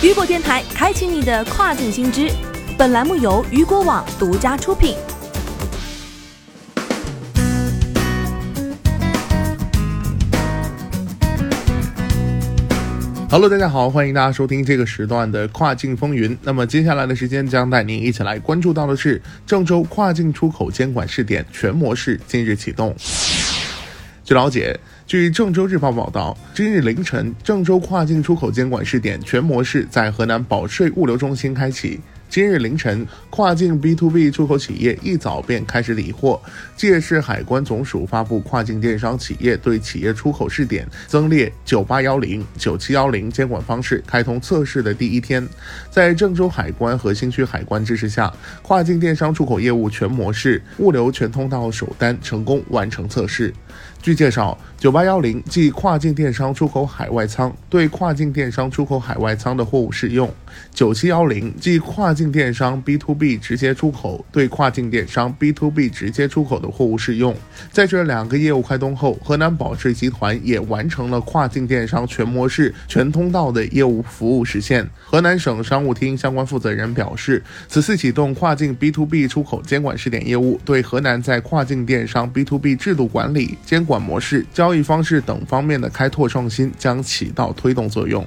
雨果电台开启你的跨境新知，本栏目由雨果网独家出品。Hello，大家好，欢迎大家收听这个时段的跨境风云。那么接下来的时间将带您一起来关注到的是郑州跨境出口监管试点全模式今日启动。据了解，据郑州日报报道，今日凌晨，郑州跨境出口监管试点全模式在河南保税物流中心开启。今日凌晨，跨境 B to B 出口企业一早便开始理货。届市海关总署发布跨境电商企业对企业出口试点增列九八幺零、九七幺零监管方式开通测试的第一天，在郑州海关和新区海关支持下，跨境电商出口业务全模式物流全通道首单成功完成测试。据介绍，九八幺零即跨境电商出口海外仓，对跨境电商出口海外仓的货物适用；九七幺零即跨跨境电商 B to B 直接出口，对跨境电商 B to B 直接出口的货物适用。在这两个业务开通后，河南保税集团也完成了跨境电商全模式、全通道的业务服务实现。河南省商务厅相关负责人表示，此次启动跨境 B to B 出口监管试点业务，对河南在跨境电商 B to B 制度管理、监管模式、交易方式等方面的开拓创新将起到推动作用。